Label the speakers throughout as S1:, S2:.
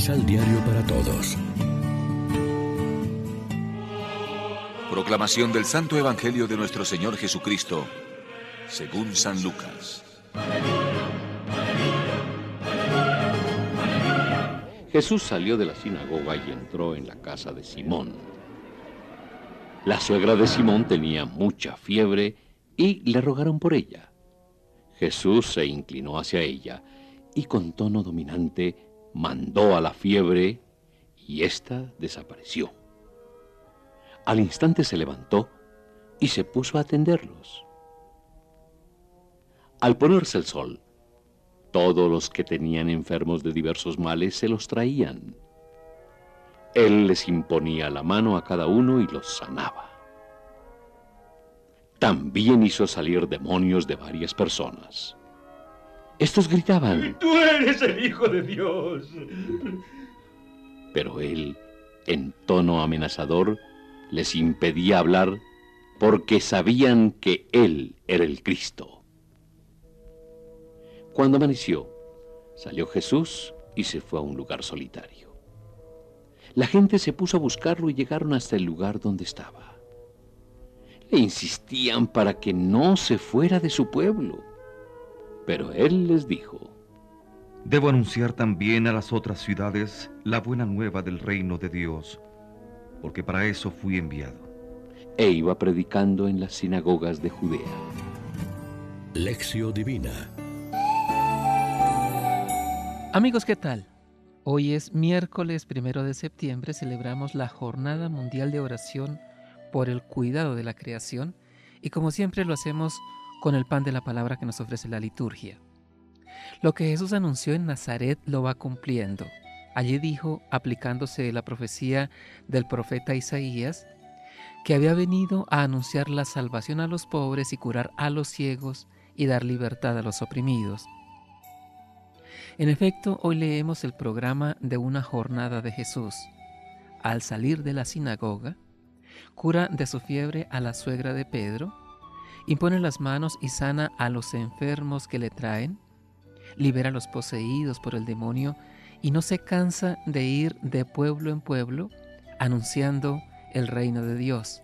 S1: misal diario para todos.
S2: Proclamación del Santo Evangelio de nuestro Señor Jesucristo, según San Lucas.
S3: Jesús salió de la sinagoga y entró en la casa de Simón. La suegra de Simón tenía mucha fiebre y le rogaron por ella. Jesús se inclinó hacia ella y con tono dominante mandó a la fiebre y ésta desapareció. Al instante se levantó y se puso a atenderlos. Al ponerse el sol, todos los que tenían enfermos de diversos males se los traían. Él les imponía la mano a cada uno y los sanaba. También hizo salir demonios de varias personas. Estos gritaban,
S4: Tú eres el Hijo de Dios.
S3: pero él, en tono amenazador, les impedía hablar porque sabían que él era el Cristo. Cuando amaneció, salió Jesús y se fue a un lugar solitario. La gente se puso a buscarlo y llegaron hasta el lugar donde estaba. Le insistían para que no se fuera de su pueblo, pero él les dijo,
S5: Debo anunciar también a las otras ciudades la buena nueva del reino de Dios, porque para eso fui enviado.
S3: e iba predicando en las sinagogas de Judea.
S1: Lección Divina.
S6: Amigos, ¿qué tal? Hoy es miércoles primero de septiembre, celebramos la Jornada Mundial de Oración por el Cuidado de la Creación y como siempre lo hacemos con el pan de la palabra que nos ofrece la liturgia. Lo que Jesús anunció en Nazaret lo va cumpliendo. Allí dijo, aplicándose la profecía del profeta Isaías, que había venido a anunciar la salvación a los pobres y curar a los ciegos y dar libertad a los oprimidos. En efecto, hoy leemos el programa de una jornada de Jesús. Al salir de la sinagoga, cura de su fiebre a la suegra de Pedro, impone las manos y sana a los enfermos que le traen, libera a los poseídos por el demonio y no se cansa de ir de pueblo en pueblo anunciando el reino de Dios.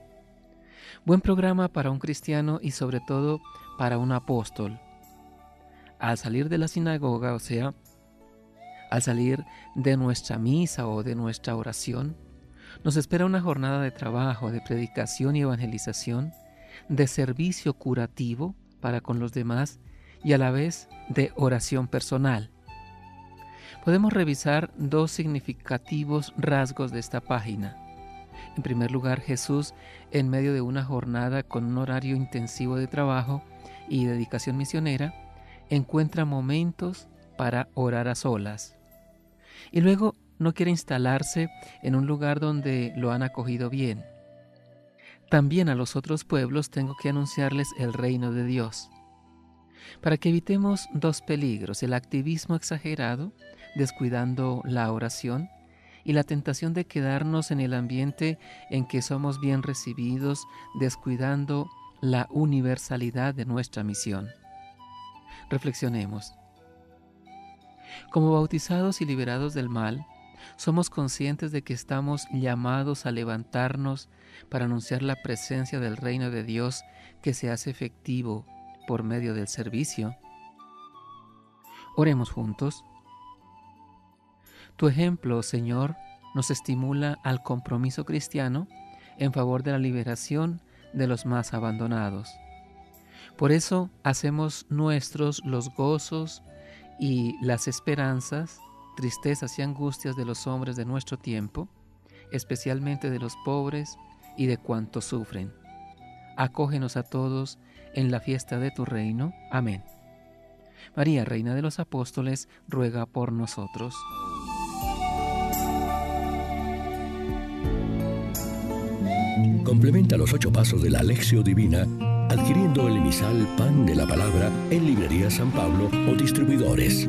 S6: Buen programa para un cristiano y sobre todo para un apóstol. Al salir de la sinagoga, o sea, al salir de nuestra misa o de nuestra oración, nos espera una jornada de trabajo, de predicación y evangelización, de servicio curativo para con los demás y a la vez de oración personal. Podemos revisar dos significativos rasgos de esta página. En primer lugar, Jesús, en medio de una jornada con un horario intensivo de trabajo y dedicación misionera, encuentra momentos para orar a solas. Y luego no quiere instalarse en un lugar donde lo han acogido bien. También a los otros pueblos tengo que anunciarles el reino de Dios. Para que evitemos dos peligros, el activismo exagerado, descuidando la oración, y la tentación de quedarnos en el ambiente en que somos bien recibidos, descuidando la universalidad de nuestra misión. Reflexionemos. Como bautizados y liberados del mal, somos conscientes de que estamos llamados a levantarnos para anunciar la presencia del reino de Dios que se hace efectivo por medio del servicio. Oremos juntos. Tu ejemplo, Señor, nos estimula al compromiso cristiano en favor de la liberación de los más abandonados. Por eso hacemos nuestros los gozos y las esperanzas, tristezas y angustias de los hombres de nuestro tiempo, especialmente de los pobres y de cuantos sufren. Acógenos a todos en la fiesta de tu reino. Amén. María, Reina de los Apóstoles, ruega por nosotros.
S1: Complementa los ocho pasos de la Alexio Divina adquiriendo el emisal Pan de la Palabra en Librería San Pablo o distribuidores.